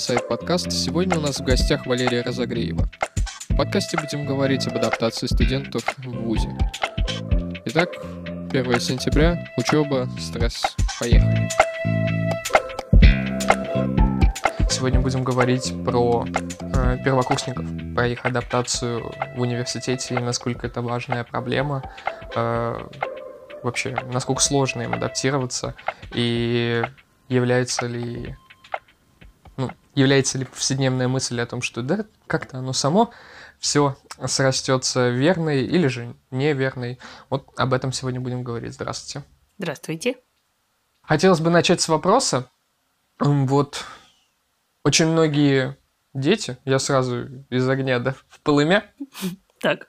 Inside Подкаст. Сегодня у нас в гостях Валерия Разогреева. В подкасте будем говорить об адаптации студентов в ВУЗе. Итак, 1 сентября, учеба, стресс. Поехали. Сегодня будем говорить про э, первокурсников, про их адаптацию в университете и насколько это важная проблема. Э, вообще, насколько сложно им адаптироваться и является ли является ли повседневная мысль о том, что да, как-то оно само все срастется верной или же неверной. Вот об этом сегодня будем говорить. Здравствуйте. Здравствуйте. Хотелось бы начать с вопроса. Вот очень многие дети, я сразу из огня да, в полымя. Так.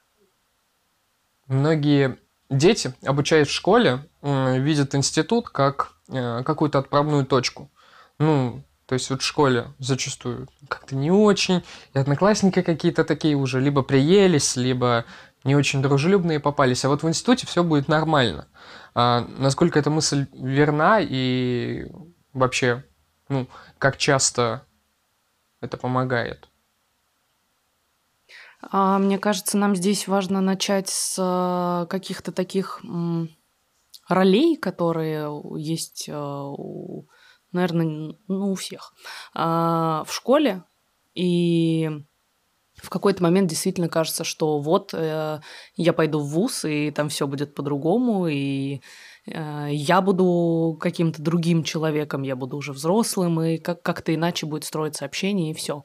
Многие дети, обучаясь в школе, видят институт как э, какую-то отправную точку. Ну, то есть вот в школе зачастую как-то не очень, и одноклассники какие-то такие уже либо приелись, либо не очень дружелюбные попались, а вот в институте все будет нормально. А насколько эта мысль верна и вообще, ну, как часто это помогает? А, мне кажется, нам здесь важно начать с э, каких-то таких ролей, которые есть э, у наверное, ну, у всех, а, в школе. И в какой-то момент действительно кажется, что вот э, я пойду в ВУЗ, и там все будет по-другому, и э, я буду каким-то другим человеком, я буду уже взрослым, и как- как-то иначе будет строиться общение, и все.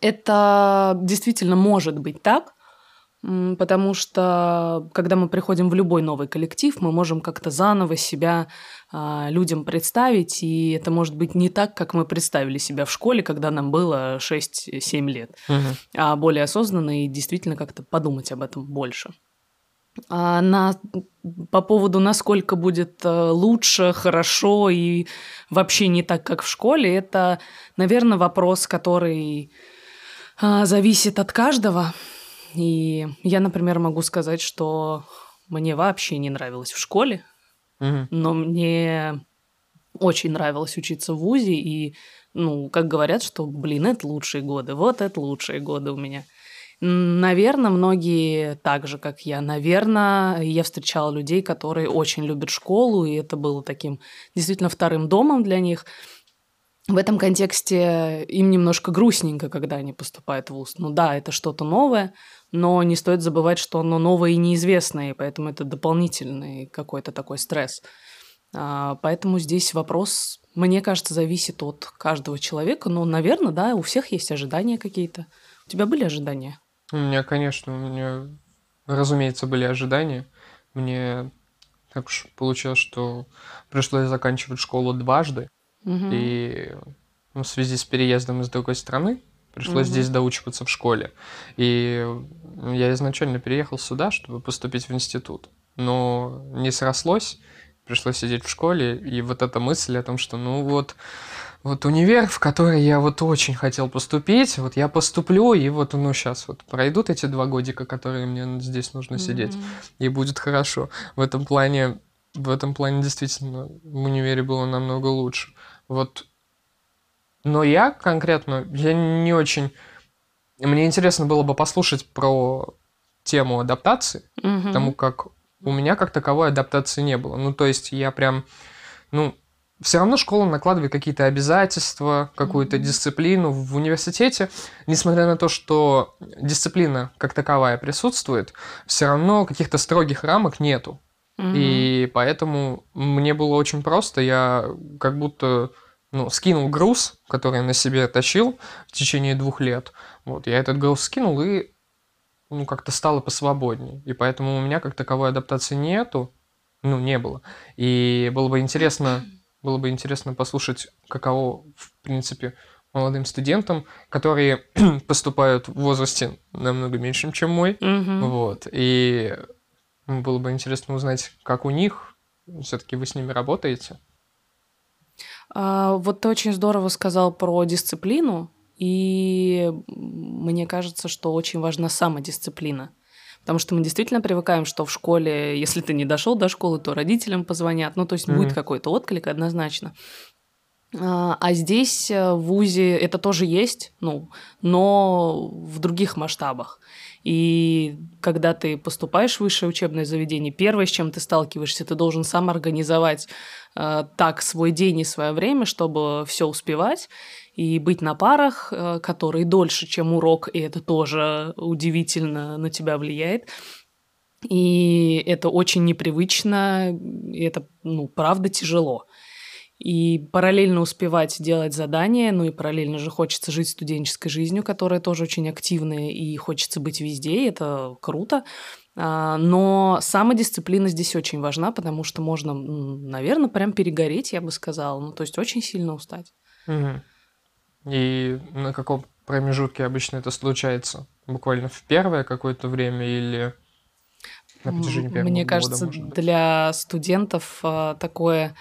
Это действительно может быть так, Потому что, когда мы приходим в любой новый коллектив, мы можем как-то заново себя а, людям представить, и это может быть не так, как мы представили себя в школе, когда нам было 6-7 лет, угу. а более осознанно и действительно как-то подумать об этом больше. А на, по поводу, насколько будет э, лучше, хорошо и вообще не так, как в школе, это, наверное, вопрос, который а, зависит от каждого. И я, например, могу сказать, что мне вообще не нравилось в школе, угу. но мне очень нравилось учиться в ВУЗе, и, ну, как говорят, что, блин, это лучшие годы, вот это лучшие годы у меня. Наверное, многие так же, как я. Наверное, я встречала людей, которые очень любят школу, и это было таким действительно вторым домом для них. В этом контексте им немножко грустненько, когда они поступают в ВУЗ. Ну да, это что-то новое, но не стоит забывать, что оно новое и неизвестное, и поэтому это дополнительный какой-то такой стресс. А, поэтому здесь вопрос, мне кажется, зависит от каждого человека. Но, наверное, да, у всех есть ожидания какие-то. У тебя были ожидания? У меня, конечно, у меня, разумеется, были ожидания. Мне так уж получилось, что пришлось заканчивать школу дважды. Угу. И в связи с переездом из другой страны Пришлось угу. здесь доучиваться в школе. И я изначально переехал сюда, чтобы поступить в институт. Но не срослось, пришлось сидеть в школе, и вот эта мысль о том, что ну вот, вот универ, в который я вот очень хотел поступить, вот я поступлю, и вот ну сейчас вот пройдут эти два годика, которые мне здесь нужно сидеть, mm-hmm. и будет хорошо. В этом плане, в этом плане действительно в универе было намного лучше. Вот но я конкретно, я не очень... Мне интересно было бы послушать про тему адаптации, угу. потому как у меня как таковой адаптации не было. Ну, то есть я прям, ну, все равно школа накладывает какие-то обязательства, какую-то дисциплину в университете, несмотря на то, что дисциплина как таковая присутствует, все равно каких-то строгих рамок нету. Mm-hmm. И поэтому мне было очень просто, я как будто ну, скинул груз, который я на себе тащил в течение двух лет. Вот, я этот груз скинул и ну, как-то стало посвободнее. И поэтому у меня как таковой адаптации нету, ну, не было. И было бы интересно, было бы интересно послушать, каково, в принципе, молодым студентам, которые поступают в возрасте намного меньшем, чем мой. Mm-hmm. Вот. И было бы интересно узнать, как у них. Все-таки вы с ними работаете. А, вот ты очень здорово сказал про дисциплину, и мне кажется, что очень важна самодисциплина. Потому что мы действительно привыкаем, что в школе, если ты не дошел до школы, то родителям позвонят. Ну, то есть mm-hmm. будет какой-то отклик однозначно. А, а здесь э, в ВУЗе это тоже есть, ну, но в других масштабах. И когда ты поступаешь в высшее учебное заведение, первое, с чем ты сталкиваешься, ты должен сам организовать э, так свой день и свое время, чтобы все успевать и быть на парах, э, которые дольше, чем урок, и это тоже удивительно на тебя влияет. И это очень непривычно, и это, ну, правда тяжело. И параллельно успевать делать задания, ну и параллельно же хочется жить студенческой жизнью, которая тоже очень активная, и хочется быть везде, и это круто. А, но самодисциплина здесь очень важна, потому что можно, наверное, прям перегореть, я бы сказала. Ну, то есть очень сильно устать. Угу. И на каком промежутке обычно это случается? Буквально в первое какое-то время или на протяжении первого Мне кажется, года, для студентов а, такое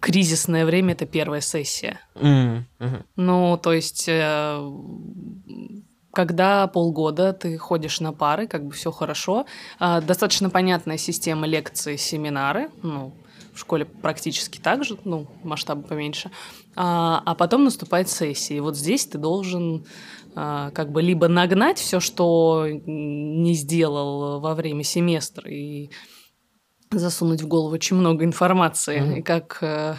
кризисное время это первая сессия. Mm -hmm. Ну, то есть, э, когда полгода ты ходишь на пары, как бы все хорошо, а, достаточно понятная система лекций, семинары, ну, в школе практически так же, ну, масштабы поменьше, а, а потом наступает сессия. И вот здесь ты должен а, как бы либо нагнать все, что не сделал во время семестра, и засунуть в голову очень много информации, mm-hmm. и как э,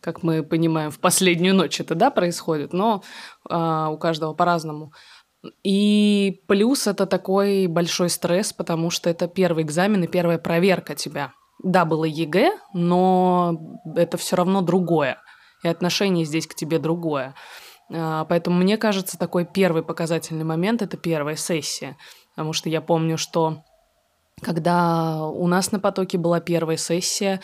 как мы понимаем, в последнюю ночь это, да, происходит, но а, у каждого по-разному. И плюс это такой большой стресс, потому что это первый экзамен и первая проверка тебя. Да, было ЕГЭ, но это все равно другое. И отношение здесь к тебе другое. А, поэтому мне кажется, такой первый показательный момент – это первая сессия. Потому что я помню, что когда у нас на потоке была первая сессия,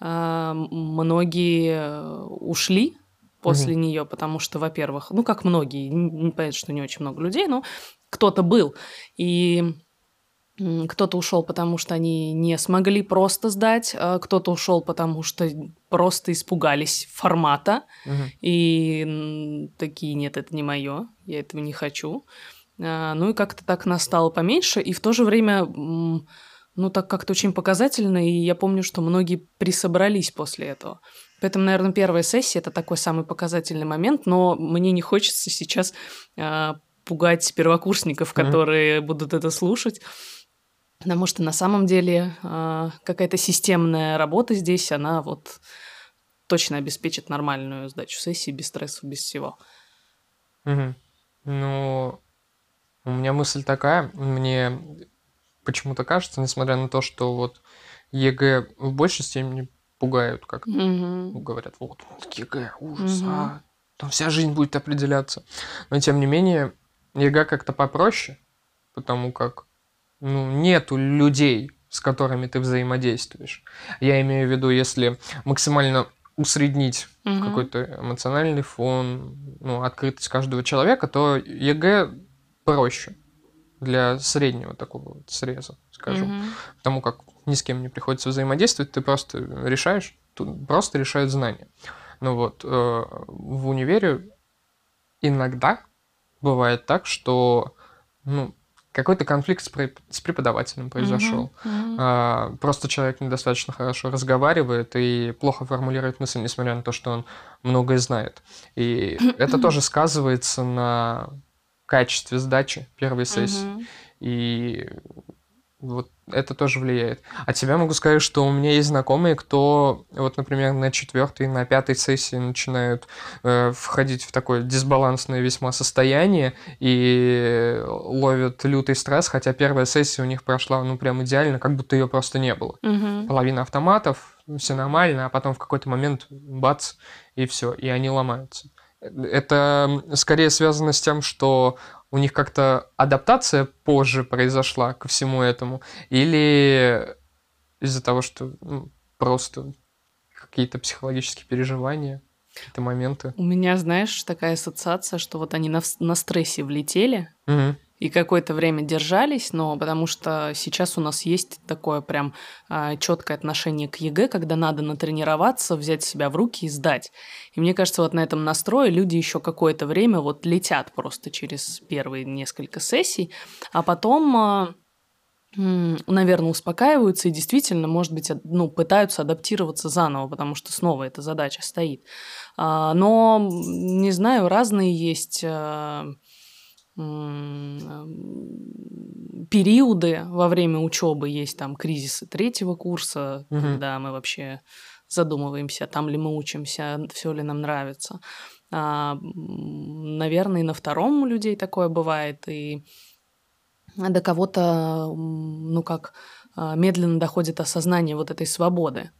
а, многие ушли после угу. нее, потому что, во-первых, ну как многие, не понятно, что не очень много людей, но кто-то был. И кто-то ушел, потому что они не смогли просто сдать, а кто-то ушел, потому что просто испугались формата угу. и такие нет, это не мое, я этого не хочу. А, ну и как-то так настало поменьше, и в то же время, ну так как-то очень показательно, и я помню, что многие присобрались после этого. Поэтому, наверное, первая сессия это такой самый показательный момент, но мне не хочется сейчас а, пугать первокурсников, которые mm будут это слушать. Потому что на самом деле э, какая-то системная работа здесь, она вот точно обеспечит нормальную сдачу сессии без стресса, без всего. Угу. Ну, у меня мысль такая, мне почему-то кажется, несмотря на то, что вот ЕГЭ в большей степени пугают, как угу. говорят, вот, вот ЕГЭ, ужас, угу. а, там вся жизнь будет определяться. Но тем не менее, ЕГЭ как-то попроще, потому как ну, нету людей, с которыми ты взаимодействуешь. Я имею в виду, если максимально усреднить угу. какой-то эмоциональный фон, ну, открытость каждого человека, то ЕГЭ проще для среднего такого вот среза, скажем. Угу. Потому как ни с кем не приходится взаимодействовать, ты просто решаешь, просто решают знания. Ну вот, э, в универе иногда бывает так, что ну, какой-то конфликт с, с преподавателем произошел. Uh-huh, uh-huh. А, просто человек недостаточно хорошо разговаривает и плохо формулирует мысль, несмотря на то, что он многое знает. И это тоже сказывается на качестве сдачи первой сессии. Uh-huh. И вот это тоже влияет. А тебя могу сказать, что у меня есть знакомые, кто, вот, например, на четвертой, на пятой сессии начинают э, входить в такое дисбалансное весьма состояние и ловят лютый стресс, хотя первая сессия у них прошла, ну, прям идеально, как будто ее просто не было. Угу. Половина автоматов, все нормально, а потом в какой-то момент бац, и все, и они ломаются. Это скорее связано с тем, что у них как-то адаптация позже произошла ко всему этому, или из-за того, что ну, просто какие-то психологические переживания, какие-то моменты. У меня, знаешь, такая ассоциация, что вот они на, на стрессе влетели, угу и какое-то время держались, но потому что сейчас у нас есть такое прям а, четкое отношение к ЕГЭ, когда надо натренироваться, взять себя в руки и сдать. И мне кажется, вот на этом настрое люди еще какое-то время вот летят просто через первые несколько сессий, а потом а, наверное, успокаиваются и действительно, может быть, ну, пытаются адаптироваться заново, потому что снова эта задача стоит. А, но, не знаю, разные есть периоды во время учебы. Есть там кризисы третьего курса, угу. когда мы вообще задумываемся, там ли мы учимся, все ли нам нравится. А, наверное, и на втором у людей такое бывает, и до кого-то, ну как, а, медленно доходит осознание вот этой свободы,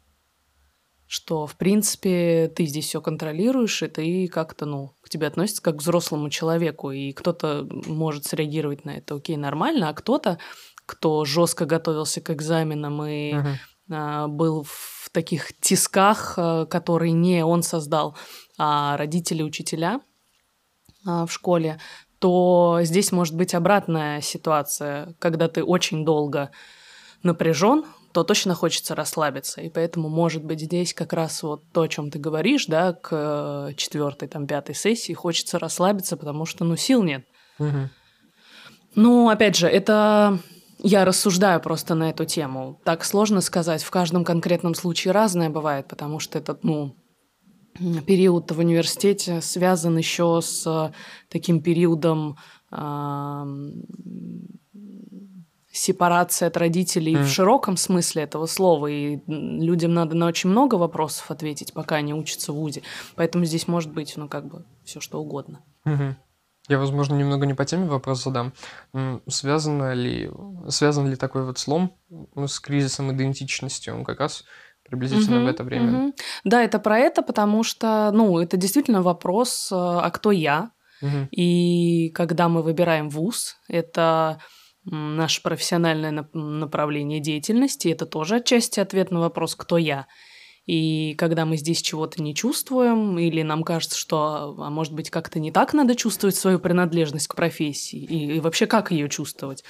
что, в принципе, ты здесь все контролируешь, и ты как-то, ну, к тебе относятся как к взрослому человеку, и кто-то может среагировать на это, окей, нормально, а кто-то, кто жестко готовился к экзаменам и uh-huh. а, был в таких тисках, а, которые не он создал, а родители, учителя а, в школе, то здесь может быть обратная ситуация, когда ты очень долго напряжен, то точно хочется расслабиться. И поэтому, может быть, здесь как раз вот то, о чем ты говоришь, да, к э, четвертой, там, пятой сессии хочется расслабиться, потому что, ну, сил нет. Угу. Ну, опять же, это я рассуждаю просто на эту тему. Так сложно сказать. В каждом конкретном случае разное бывает, потому что этот, ну, период в университете связан еще с таким периодом э, сепарации от родителей mm. в широком смысле этого слова, и людям надо на очень много вопросов ответить, пока они учатся в ВУЗе. Поэтому здесь может быть, ну, как бы, все что угодно. Mm-hmm. Я, возможно, немного не по теме вопрос задам. Связано ли, связан ли такой вот слом с кризисом идентичности? Он как раз приблизительно угу, в это время. Угу. Да, это про это, потому что, ну, это действительно вопрос, э, а кто я? Угу. И когда мы выбираем вуз, это наше профессиональное направление деятельности, это тоже отчасти ответ на вопрос, кто я. И когда мы здесь чего-то не чувствуем, или нам кажется, что, а может быть, как-то не так надо чувствовать свою принадлежность к профессии, и, и вообще как ее чувствовать,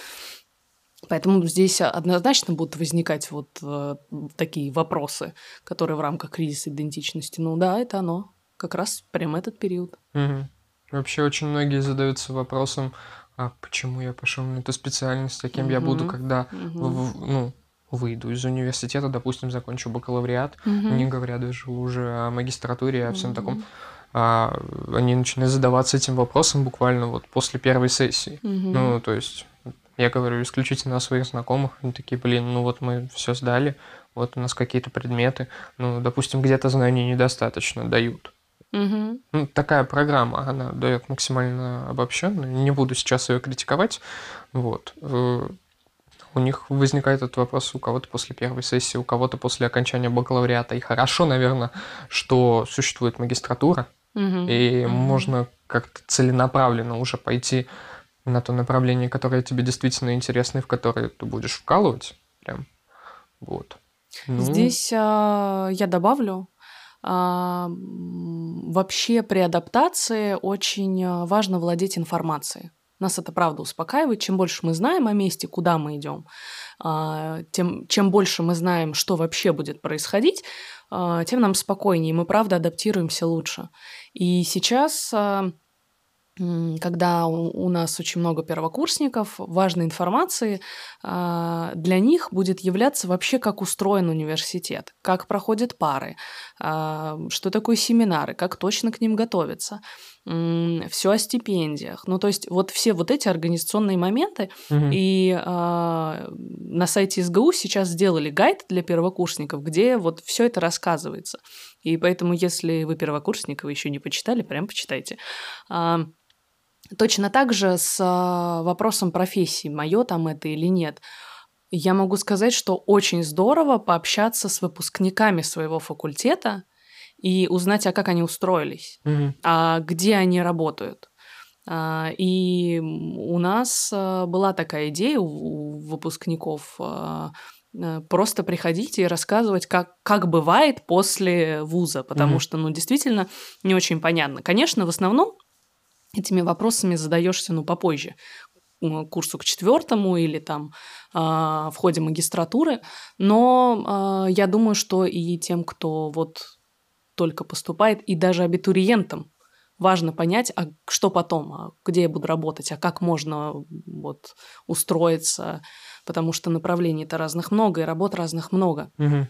Поэтому здесь однозначно будут возникать вот э, такие вопросы, которые в рамках кризиса идентичности. Ну да, это оно. Как раз прям этот период. Угу. Вообще очень многие задаются вопросом, а почему я пошел на эту специальность, а кем угу. я буду, когда угу. в, ну, выйду из университета, допустим, закончу бакалавриат, угу. не говоря даже уже о магистратуре, о всем угу. таком. А, они начинают задаваться этим вопросом буквально вот после первой сессии. Угу. Ну, то есть я говорю исключительно о своих знакомых. Они такие, блин, ну вот мы все сдали, вот у нас какие-то предметы, ну, допустим, где-то знаний недостаточно дают. Угу. Ну, такая программа, она дает максимально обобщенно. Не буду сейчас ее критиковать. Вот. Э, у них возникает этот вопрос у кого-то после первой сессии, у кого-то после окончания бакалавриата. И хорошо, наверное, что существует магистратура, угу. и угу. можно как-то целенаправленно уже пойти на то направление, которое тебе действительно интересно и в которое ты будешь вкалывать. Прям. Вот. Ну... Здесь а, я добавлю. А, вообще при адаптации очень а, важно владеть информацией. Нас это правда успокаивает. Чем больше мы знаем о месте, куда мы идем, а, тем чем больше мы знаем, что вообще будет происходить, тем нам спокойнее. Мы правда адаптируемся лучше. И сейчас когда у нас очень много первокурсников, важной информации а, для них будет являться вообще, как устроен университет, как проходят пары, а, что такое семинары, как точно к ним готовиться, все о стипендиях. Ну, то есть вот все вот эти организационные моменты. Угу. И а, на сайте СГУ сейчас сделали гайд для первокурсников, где вот все это рассказывается. И поэтому, если вы первокурсник, вы еще не почитали, прям почитайте. Точно так же с а, вопросом профессии, мое там это или нет. Я могу сказать, что очень здорово пообщаться с выпускниками своего факультета и узнать, а как они устроились, mm а где они работают. А, и у нас а, была такая идея у выпускников просто приходить и рассказывать, как, как бывает после вуза, потому mm что, ну, действительно не очень понятно. Конечно, в основном этими вопросами задаешься, ну, попозже курсу к четвертому или там э, в ходе магистратуры, но э, я думаю, что и тем, кто вот только поступает, и даже абитуриентам важно понять, а что потом, а где я буду работать, а как можно вот устроиться, потому что направлений-то разных много, и работ разных много. Мгм.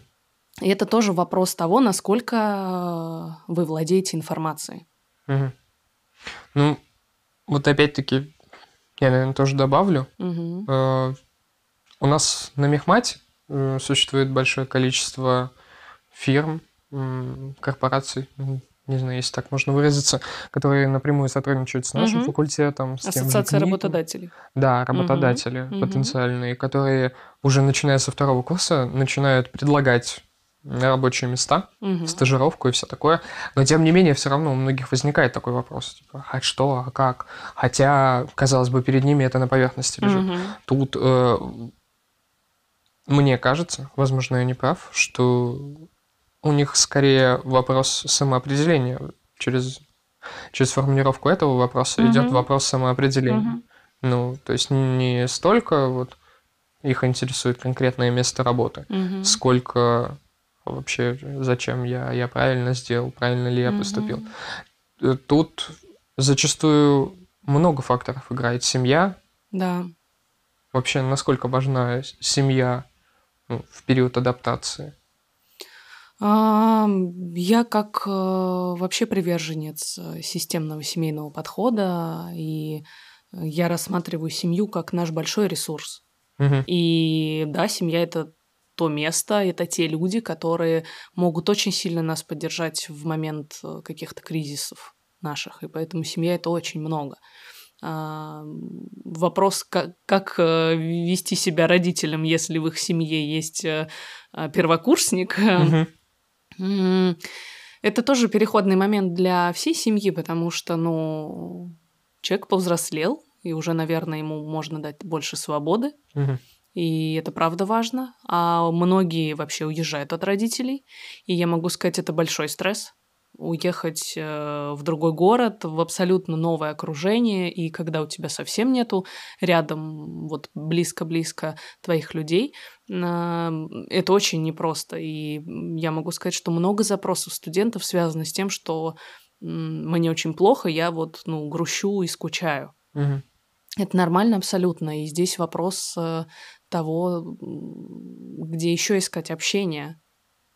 И это тоже вопрос того, насколько вы владеете информацией. Мгм. Ну, вот опять-таки, я, наверное, тоже добавлю. Э, У нас на Мехмате э, существует большое количество фирм, корпораций, не знаю, если так можно выразиться, которые напрямую сотрудничают с нашим Мгм. факультетом, с тем же Ассоциация работодателей. Да, работодатели мгм. потенциальные, которые уже начиная со второго курса начинают предлагать рабочие места, Мгм. стажировку и все такое. Но тем не менее, все равно у многих возникает такой вопрос, типа, а что, а как? Хотя, казалось бы, перед ними это на поверхности лежит. Мгм. Тут э, мне кажется, возможно, я не прав, что у них скорее вопрос самоопределения. Через, через формулировку этого вопроса Мгм. идет вопрос самоопределения. Мгм. Ну, то есть не столько вот их интересует конкретное место работы, Мгм. сколько вообще зачем я, я правильно сделал, правильно ли я поступил. Э, Тут зачастую много факторов играет. Семья, Да. вообще насколько важна семья ну, в период адаптации. Я как э, вообще приверженец э, системного семейного подхода, и я рассматриваю семью как наш большой ресурс. Мгм. И да, семья это то место, это те люди, которые могут очень сильно нас поддержать в момент э, каких-то кризисов наших, и поэтому семья это очень много. А, Вопрос, как, как э, вести себя родителям, если в их семье есть э, первокурсник, Это тоже переходный момент для всей семьи, потому что, ну, человек повзрослел, и уже, наверное, ему можно дать больше свободы, Мгм. И это правда важно. А многие вообще уезжают от родителей, и я могу сказать, это большой стресс. Уехать э, в другой город, в абсолютно новое окружение, и когда у тебя совсем нету рядом, вот близко-близко твоих людей, это очень непросто. И я могу сказать, что много запросов студентов связано с тем, что мне очень плохо, я вот, ну, грущу и скучаю. Мгм. Это нормально абсолютно. И здесь вопрос э, того, где еще искать общение.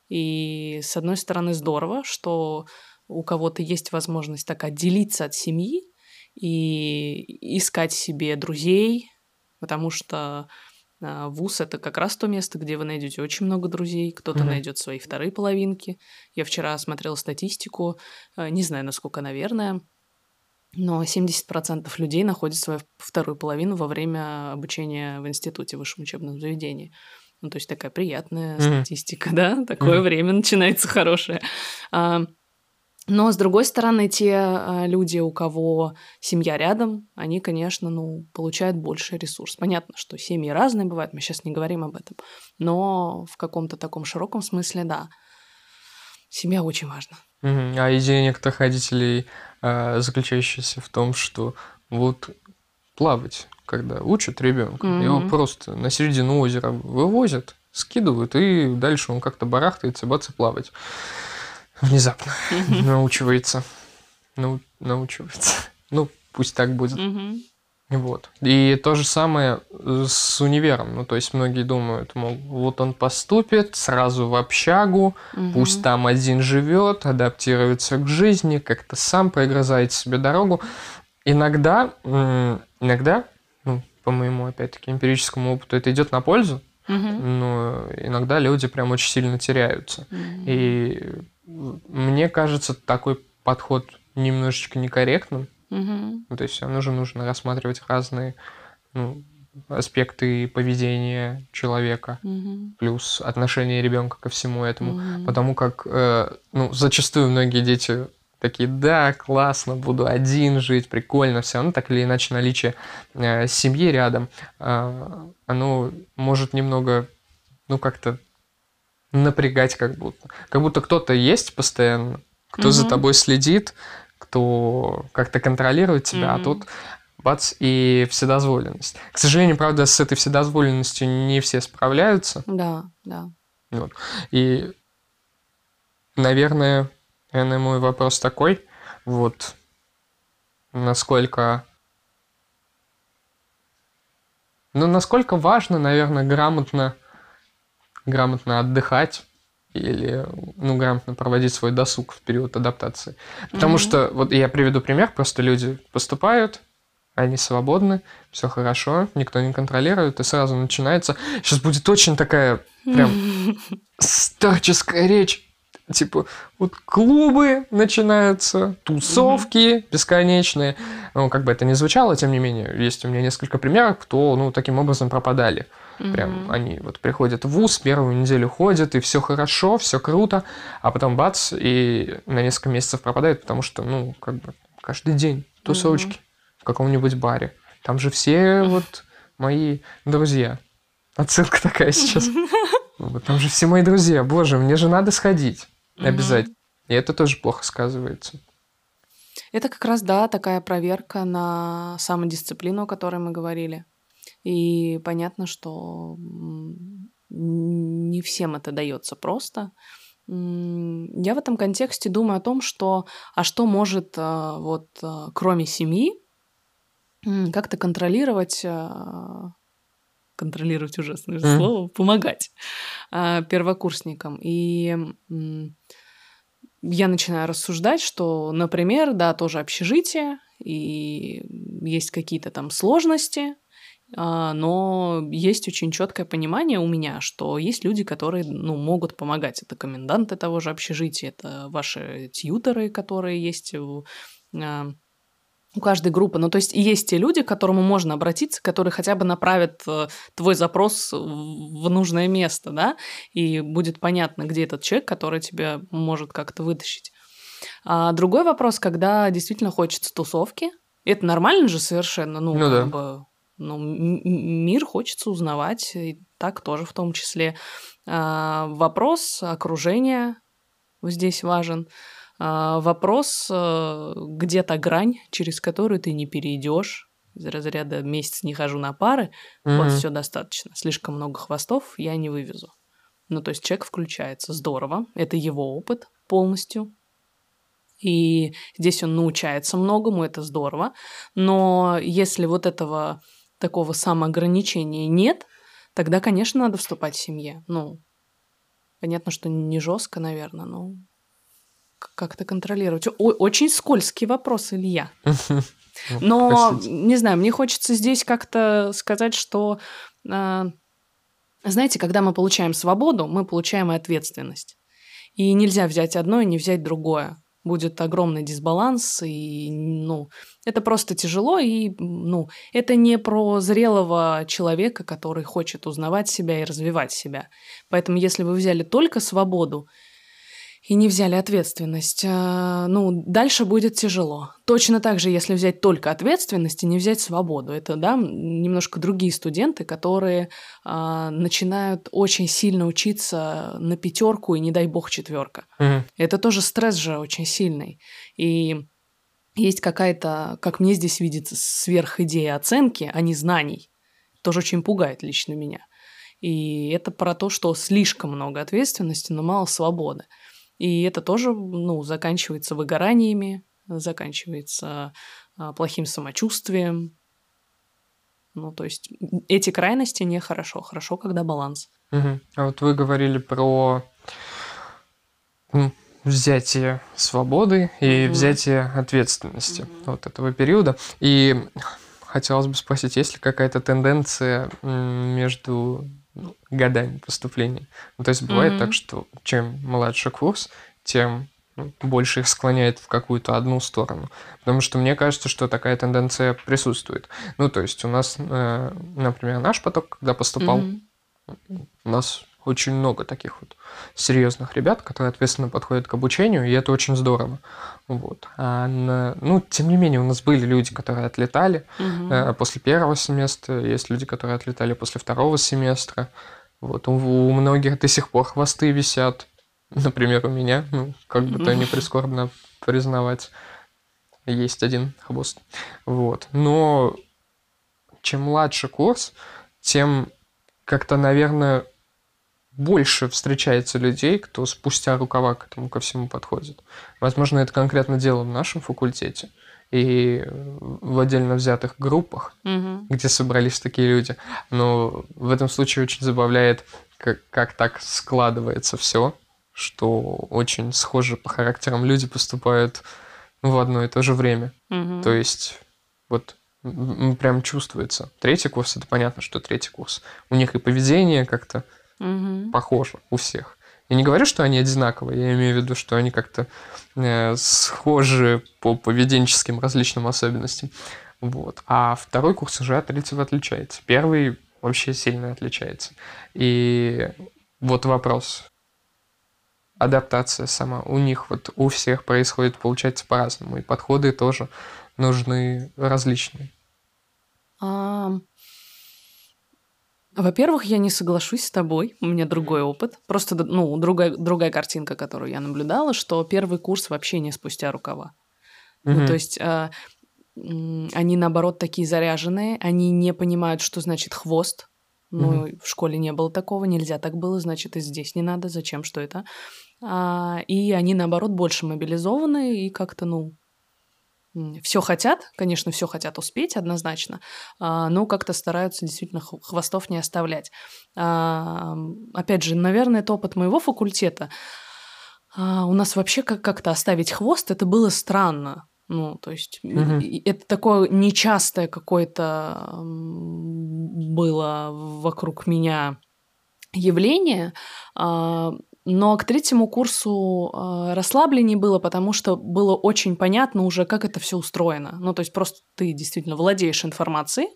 И с одной стороны здорово, что у кого-то есть возможность так отделиться от семьи и искать себе друзей, потому что а, вуз это как раз то место, где вы найдете очень много друзей, кто-то Мгм. найдет свои вторые половинки. Я вчера смотрела статистику, э, не знаю, насколько, наверное, но 70% людей находят свою вторую половину во время обучения в институте, в высшем учебном заведении. Ну, то есть такая приятная Мгм. статистика, да? Такое Мгм. время начинается хорошее. А, Но, с другой стороны, те а, люди, у кого семья рядом, они, конечно, ну, получают больше ресурс. Понятно, что семьи разные бывают, мы сейчас не говорим об этом. Но в каком-то таком широком смысле, да, семья очень важна. А идея некоторых родителей, а, заключающаяся в том, что вот плавать, когда учат ребенка, его Мгм. просто на середину озера вывозят, скидывают, и дальше он как-то барахтается, бац, и плавать. Внезапно научивается. Нау- научивается. Ну, пусть так будет. Мгм. Вот. И то же самое э, с универом. Ну, то есть многие думают, мол, вот он поступит сразу в общагу, пусть Мгм. там один живет, адаптируется к жизни, как-то сам прогрызает себе дорогу. Иногда, иногда, ну, по моему, опять-таки, эмпирическому опыту, это идет на пользу, Мгм. но иногда люди прям очень сильно теряются. Мгм. И мне кажется, такой подход немножечко некорректным. Мгм. Ну, то есть все равно же нужно рассматривать разные ну, аспекты поведения человека, Мгм. плюс отношение ребенка ко всему этому. Мгм. Потому как, э, ну, зачастую многие дети такие, да, классно, буду один жить, прикольно, все равно так или иначе наличие э, семьи рядом, э, оно может немного, ну, как-то напрягать как будто. Как будто кто-то есть постоянно, кто за Мгм. тобой следит, кто как-то контролирует тебя, а Мгм. тут бац, и вседозволенность. К сожалению, правда, с этой вседозволенностью не все справляются. Да, да. Вот. И, наверное, наверное, мой вопрос такой, вот, насколько Но насколько важно, наверное, грамотно, грамотно отдыхать или ну, грамотно проводить свой досуг в период адаптации. Потому mm-hmm. что, вот я приведу пример, просто люди поступают, они свободны, все хорошо, никто не контролирует, и сразу начинается... Сейчас будет очень такая прям старческая речь. Типа, вот клубы начинаются, тусовки бесконечные. Ну, как бы это ни звучало, тем не менее, есть у меня несколько примеров, кто, ну, таким образом пропадали. Прям они вот приходят в ВУЗ, первую неделю ходят, и все хорошо, все круто, а потом бац, и на несколько месяцев пропадают, потому что, ну, как бы каждый день тусовочки в каком-нибудь баре. Там же все вот мои друзья. Отсылка такая сейчас. Там же все мои друзья. Боже, мне же надо сходить. Обязательно. И это тоже плохо сказывается. Это как раз, да, такая проверка на самодисциплину, о которой мы говорили. И понятно, что не всем это дается просто. Я в этом контексте думаю о том, что а что может а, вот а, кроме семьи как-то контролировать а, контролировать ужасное mm. слово, помогать первокурсникам. И я начинаю рассуждать, что, например, да, тоже общежитие, и есть какие-то там сложности, но есть очень четкое понимание у меня, что есть люди, которые ну, могут помогать. Это коменданты того же общежития, это ваши тьютеры, которые есть у, а, у каждой группы. Ну, то есть есть те люди, к которым можно обратиться, которые хотя бы направят э, твой запрос в нужное место, да, и будет понятно, где этот человек, который тебя может как-то вытащить. А другой вопрос, когда действительно хочется тусовки. Это нормально же совершенно, ну, ну как да. бы ну, мир хочется узнавать, и так тоже в том числе. А, вопрос окружения здесь важен. А, вопрос а, где-то грань, через которую ты не перейдешь. Из разряда месяц не хожу на пары, mm-hmm. вот все достаточно. Слишком много хвостов я не вывезу. Ну, то есть человек включается. Здорово. Это его опыт полностью. И здесь он научается многому, это здорово. Но если вот этого такого самоограничения нет, тогда, конечно, надо вступать в семье. Ну, понятно, что не жестко, наверное, но как-то контролировать. О- очень скользкий вопрос, Илья. Ну, но, не знаю, мне хочется здесь как-то сказать, что, а, знаете, когда мы получаем свободу, мы получаем и ответственность. И нельзя взять одно и не взять другое будет огромный дисбаланс, и, ну, это просто тяжело, и, ну, это не про зрелого человека, который хочет узнавать себя и развивать себя. Поэтому, если вы взяли только свободу, и не взяли ответственность, а, ну, дальше будет тяжело. Точно так же, если взять только ответственность и не взять свободу. Это, да, немножко другие студенты, которые а, начинают очень сильно учиться на пятерку и, не дай бог, четверка. Угу. Это тоже стресс же очень сильный. И есть какая-то, как мне здесь видится, сверхидея оценки, а не знаний. Тоже очень пугает лично меня. И это про то, что слишком много ответственности, но мало свободы. И это тоже, ну, заканчивается выгораниями, заканчивается а, плохим самочувствием. Ну, то есть эти крайности нехорошо. Хорошо, когда баланс. Угу. А вот вы говорили про взятие свободы и угу. взятие ответственности угу. вот этого периода. И хотелось бы спросить, есть ли какая-то тенденция между ну, годами поступления. Ну, то есть бывает mm-hmm. так, что чем младше курс, тем ну, больше их склоняет в какую-то одну сторону. Потому что мне кажется, что такая тенденция присутствует. Ну, то есть у нас, э, например, наш поток, когда поступал, mm-hmm. у нас очень много таких вот серьезных ребят, которые ответственно подходят к обучению, и это очень здорово. Вот. А на, ну, тем не менее, у нас были люди, которые отлетали угу. после первого семестра, есть люди, которые отлетали после второго семестра. Вот. У, у многих до сих пор хвосты висят. Например, у меня, ну, как бы то ни прискорбно признавать, есть один хвост. Вот. Но чем младше курс, тем как-то, наверное, больше встречается людей, кто спустя рукава к этому ко всему подходит. Возможно, это конкретно дело в нашем факультете. и в отдельно взятых группах, угу. где собрались такие люди. Но в этом случае очень забавляет, как, как так складывается все, что очень схожи по характерам люди поступают в одно и то же время. Угу. То есть вот прям чувствуется. Третий курс, это понятно, что третий курс. У них и поведение как-то угу. похоже у всех. Я не говорю, что они одинаковые, я имею в виду, что они как-то э, схожи по поведенческим различным особенностям. Вот. А второй курс уже от третьего отличается. Первый вообще сильно отличается. И вот вопрос. Адаптация сама у них вот у всех происходит, получается, по-разному. И подходы тоже нужны различные. Во-первых, я не соглашусь с тобой, у меня другой опыт. Просто, ну, другая, другая картинка, которую я наблюдала, что первый курс вообще не спустя рукава. Mm-hmm. Ну, то есть э, они, наоборот, такие заряженные, они не понимают, что значит хвост. Ну, mm-hmm. в школе не было такого, нельзя так было, значит, и здесь не надо, зачем, что это. А, и они, наоборот, больше мобилизованы и как-то, ну, все хотят, конечно, все хотят успеть однозначно, а, но как-то стараются действительно хвостов не оставлять. А, опять же, наверное, это опыт моего факультета. А, у нас вообще как-то оставить хвост, это было странно. Ну, то есть угу. это такое нечастое какое-то было вокруг меня явление. Но к третьему курсу э, расслабленнее было, потому что было очень понятно уже, как это все устроено. Ну, то есть просто ты действительно владеешь информацией,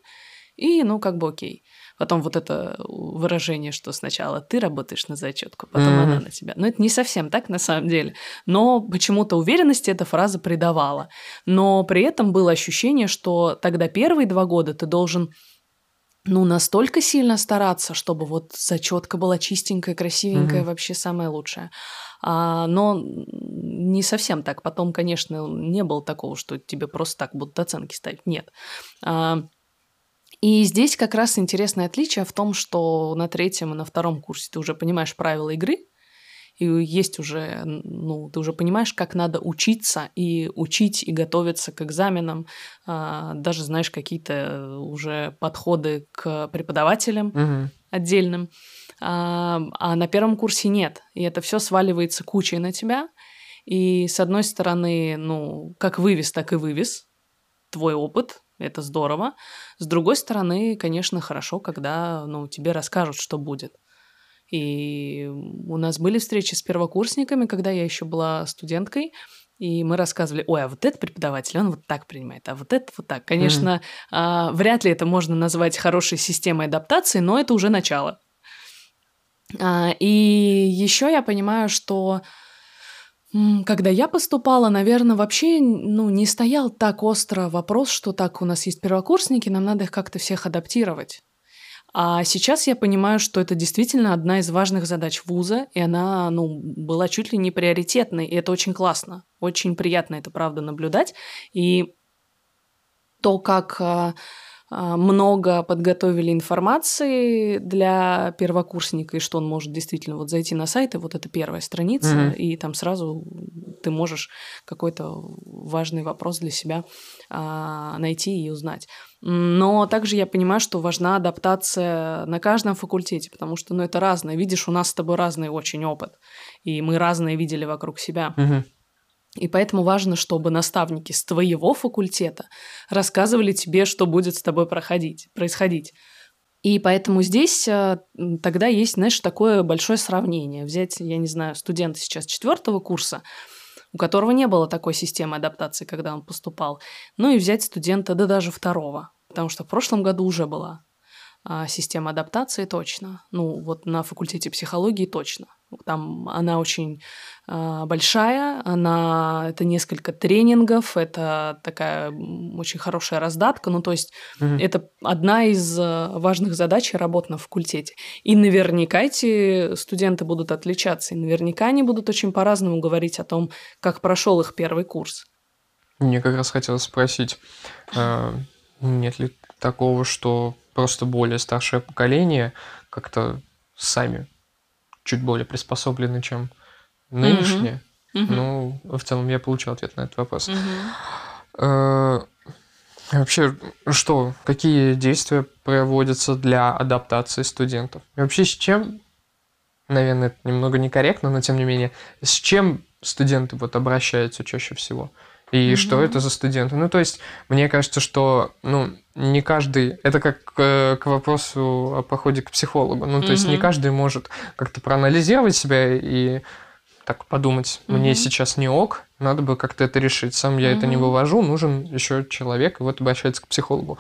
и, ну, как бы окей. Потом вот это выражение, что сначала ты работаешь на зачетку, потом mm-hmm. она на тебя. Но это не совсем так на самом деле. Но почему-то уверенности эта фраза придавала. Но при этом было ощущение, что тогда первые два года ты должен ну, настолько сильно стараться, чтобы вот зачетка была чистенькая, красивенькая, mm-hmm. вообще самое лучшее. А, но не совсем так. Потом, конечно, не было такого, что тебе просто так будут оценки ставить. Нет. А, и здесь как раз интересное отличие в том, что на третьем и на втором курсе ты уже понимаешь правила игры, и есть уже, ну, ты уже понимаешь, как надо учиться и учить и готовиться к экзаменам, а, даже знаешь какие-то уже подходы к преподавателям угу. отдельным, а, а на первом курсе нет, и это все сваливается кучей на тебя, и с одной стороны, ну, как вывез, так и вывез твой опыт, это здорово. С другой стороны, конечно, хорошо, когда ну, тебе расскажут, что будет. И у нас были встречи с первокурсниками, когда я еще была студенткой, и мы рассказывали, ой, а вот этот преподаватель, он вот так принимает, а вот это вот так. Конечно, mm. а, вряд ли это можно назвать хорошей системой адаптации, но это уже начало. А, и еще я понимаю, что когда я поступала, наверное, вообще ну, не стоял так остро вопрос, что так, у нас есть первокурсники, нам надо их как-то всех адаптировать. А сейчас я понимаю, что это действительно одна из важных задач вуза, и она ну, была чуть ли не приоритетной, и это очень классно. Очень приятно это, правда, наблюдать. И то, как а, а, много подготовили информации для первокурсника, и что он может действительно вот зайти на сайт, и вот это первая страница, mm-hmm. и там сразу ты можешь какой-то важный вопрос для себя а, найти и узнать. Но также я понимаю, что важна адаптация на каждом факультете, потому что ну, это разное. Видишь, у нас с тобой разный очень опыт, и мы разные видели вокруг себя. Mm-hmm. И поэтому важно, чтобы наставники с твоего факультета рассказывали тебе, что будет с тобой проходить, происходить. И поэтому здесь э, тогда есть, знаешь, такое большое сравнение. Взять, я не знаю, студента сейчас четвертого курса, у которого не было такой системы адаптации, когда он поступал, ну и взять студента, да даже второго, потому что в прошлом году уже была а, система адаптации точно. Ну, вот на факультете психологии точно. Там она очень э, большая, она это несколько тренингов, это такая очень хорошая раздатка. Ну, то есть угу. это одна из э, важных задач работы на факультете. И наверняка эти студенты будут отличаться, и наверняка они будут очень по-разному говорить о том, как прошел их первый курс. Мне как раз хотелось спросить, э, нет ли такого, что просто более старшее поколение как-то сами чуть более приспособлены, чем нынешние. Mm-hmm. Ну, в целом я получил ответ на этот вопрос. Э, вообще, что, какие действия проводятся для адаптации студентов? И вообще, с чем, наверное, это немного некорректно, но тем не менее, с чем студенты вот обращаются чаще всего? И mm-hmm. что это за студенты? Ну, то есть, мне кажется, что, ну, не каждый... Это как к, к вопросу о походе к психологу. Ну, то mm-hmm. есть, не каждый может как-то проанализировать себя и так подумать, мне mm-hmm. сейчас не ок, надо бы как-то это решить. Сам я mm-hmm. это не вывожу, нужен еще человек, и вот обращается к психологу.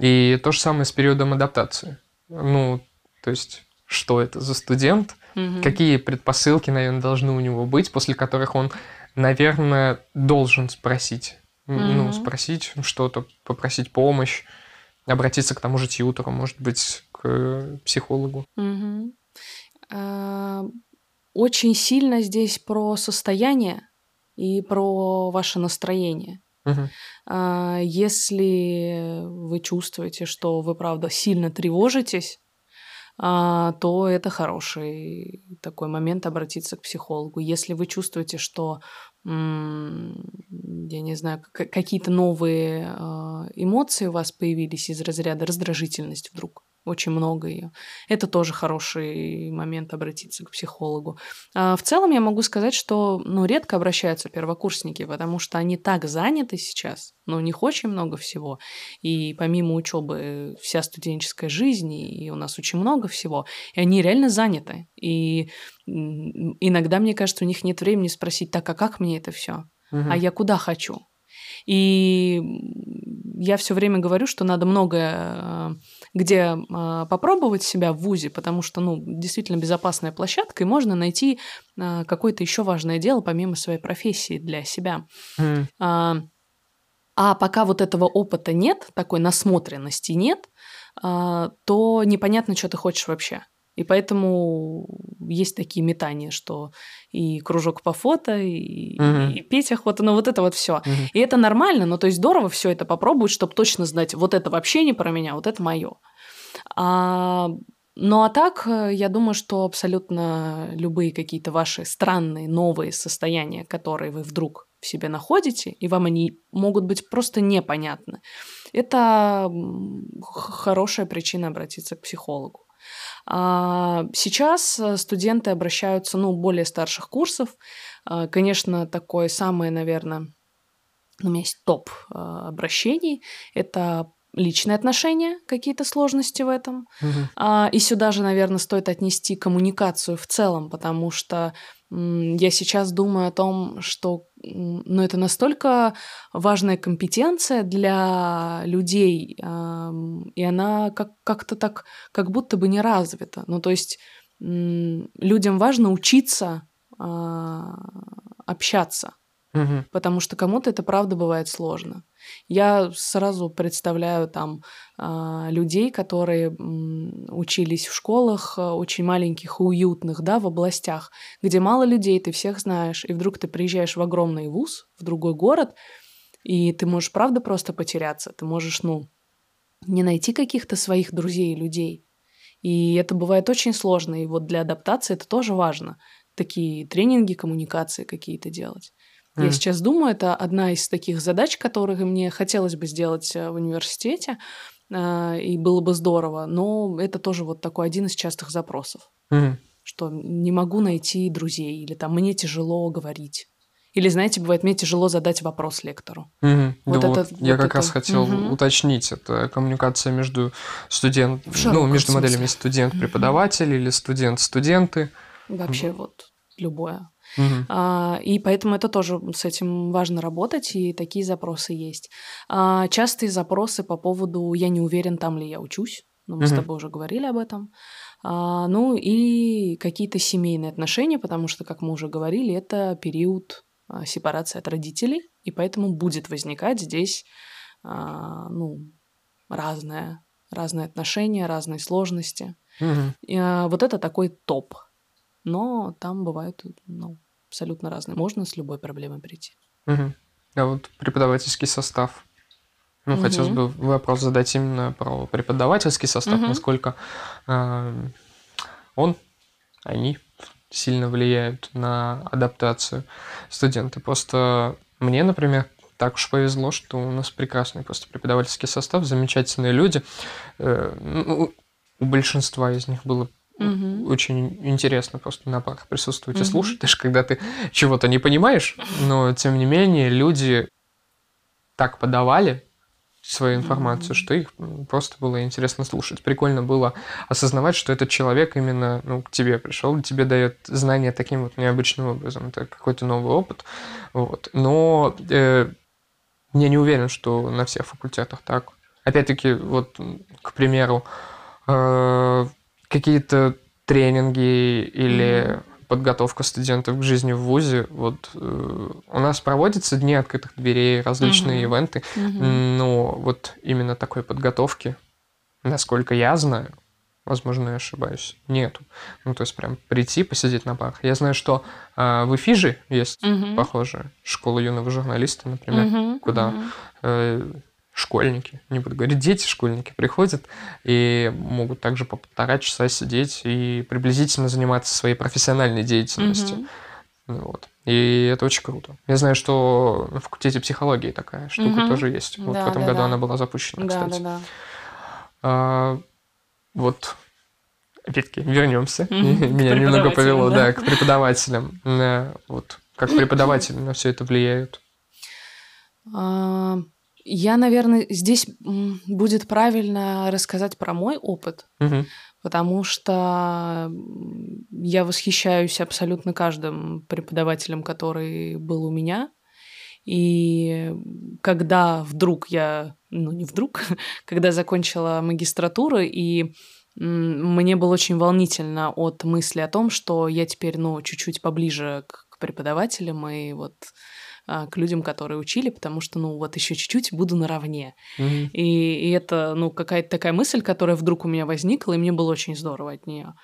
И то же самое с периодом адаптации. Ну, то есть, что это за студент, mm-hmm. какие предпосылки, наверное, должны у него быть, после которых он наверное, должен спросить. Mm-hmm. Ну, спросить что-то, попросить помощь, обратиться к тому же тьютору, может быть, к психологу. Mm-hmm. А, очень сильно здесь про состояние и про ваше настроение. Uh-huh. А, если вы чувствуете, что вы, правда, сильно тревожитесь, то это хороший такой момент обратиться к психологу. Если вы чувствуете, что, я не знаю, какие-то новые а, эмоции у вас появились из разряда раздражительность вдруг, очень много ее. Это тоже хороший момент обратиться к психологу. А в целом я могу сказать, что ну, редко обращаются первокурсники, потому что они так заняты сейчас, но у них очень много всего. И помимо учебы вся студенческая жизнь, и у нас очень много всего, и они реально заняты. И иногда, мне кажется, у них нет времени спросить, так, а как мне это все? Угу. А я куда хочу? И я все время говорю, что надо многое э, где э, попробовать себя в ВУЗе, потому что, ну, действительно безопасная площадка, и можно найти э, какое-то еще важное дело помимо своей профессии для себя. Mm. А, а пока вот этого опыта нет, такой насмотренности нет, э, то непонятно, что ты хочешь вообще. И поэтому есть такие метания, что и кружок по фото, и, угу. и петь охота, ну вот это вот все. Угу. И это нормально, но то есть здорово все это попробовать, чтобы точно знать, вот это вообще не про меня, вот это мое. А, ну а так, э, я думаю, что абсолютно любые какие-то ваши странные новые состояния, которые вы вдруг в себе находите, и вам они могут быть просто непонятны, это хорошая причина обратиться к психологу. А, сейчас э, студенты обращаются, ну, более старших курсов. А, конечно, такое самое, наверное, у меня есть топ а, обращений. Это личные отношения, какие-то сложности в этом. Угу. И сюда же, наверное, стоит отнести коммуникацию в целом, потому что я сейчас думаю о том, что ну, это настолько важная компетенция для людей, и она как- как-то так, как будто бы не развита. Ну, то есть людям важно учиться а, общаться, угу. потому что кому-то это правда бывает сложно. Я сразу представляю там э, людей, которые учились в школах э, очень маленьких и уютных, да, в областях, где мало людей, ты всех знаешь, и вдруг ты приезжаешь в огромный вуз, в другой город, и ты можешь, правда, просто потеряться. Ты можешь, ну, не найти каких-то своих друзей и людей. И это бывает очень сложно. И вот для адаптации это тоже важно. Такие тренинги, коммуникации какие-то делать. Mm. Я сейчас думаю, это одна из таких задач, которые мне хотелось бы сделать э, в университете, э, и было бы здорово, но это тоже вот такой один из частых запросов, mm. что не могу найти друзей, или там мне тяжело говорить. Или, знаете, бывает, мне тяжело задать вопрос лектору. Угу. Вот да это, вот я как это... раз хотел угу. уточнить, это коммуникация между студентом, ну, между моделями студент-преподаватель угу. или студент-студенты. Вообще вот любое. Угу. А, и поэтому это тоже с этим важно работать, и такие запросы есть. А, частые запросы по поводу «я не уверен, там ли я учусь», ну, мы угу. с тобой уже говорили об этом. А, ну и какие-то семейные отношения, потому что, как мы уже говорили, это период а, сепарации от родителей, и поэтому будет возникать здесь а, ну, разное, разные отношения, разные сложности. Угу. А, вот это такой топ но там бывают ну, абсолютно разные. Можно с любой проблемой прийти. Угу. А вот преподавательский состав. Ну, угу. хотелось бы вопрос задать именно про преподавательский состав, угу. насколько э, он, они сильно влияют на адаптацию студента. Просто мне, например, так уж повезло, что у нас прекрасный просто преподавательский состав, замечательные люди. Э, ну, у большинства из них было Угу. Очень интересно просто на парах присутствовать угу. и слушать, даже когда ты чего-то не понимаешь, но тем не менее люди так подавали свою информацию, mm-hmm. что их просто было интересно слушать. Прикольно было осознавать, что этот человек именно ну, к тебе пришел, тебе дает знания таким вот необычным образом. Это какой-то новый опыт. Вот. Но э, я не уверен, что на всех факультетах так. Опять-таки, вот, к примеру, э, какие-то тренинги или подготовка студентов к жизни в ВУЗе. Вот э, у нас проводятся дни открытых дверей, различные угу. ивенты, угу. но вот именно такой подготовки, насколько я знаю, возможно, я ошибаюсь, нету. Ну, то есть прям прийти, посидеть на парах. Я знаю, что э, в Эфиже есть угу. похожая школа юного журналиста, например, угу. куда угу. Э, школьники, не буду говорить, дети школьники приходят и могут также по полтора часа сидеть и приблизительно заниматься своей профессиональной деятельностью. Mm-hmm. Вот. И это очень круто. Я знаю, что на факультете психологии такая штука mm-hmm. тоже есть. Вот да, в этом да, году да. она была запущена, да, кстати. Да, да. А, вот опять-таки вернемся. Mm-hmm. Меня немного повело, да. да, к преподавателям. Вот как преподаватели на все это влияют. Я, наверное, здесь будет правильно рассказать про мой опыт, угу. потому что я восхищаюсь абсолютно каждым преподавателем, который был у меня. И когда вдруг я, ну не вдруг, когда закончила магистратуру, и мне было очень волнительно от мысли о том, что я теперь, ну, чуть-чуть поближе к преподавателям, и вот а, к людям, которые учили, потому что, ну, вот еще чуть-чуть буду наравне. Mm-hmm. И, и это, ну, какая-то такая мысль, которая вдруг у меня возникла, и мне было очень здорово от нее.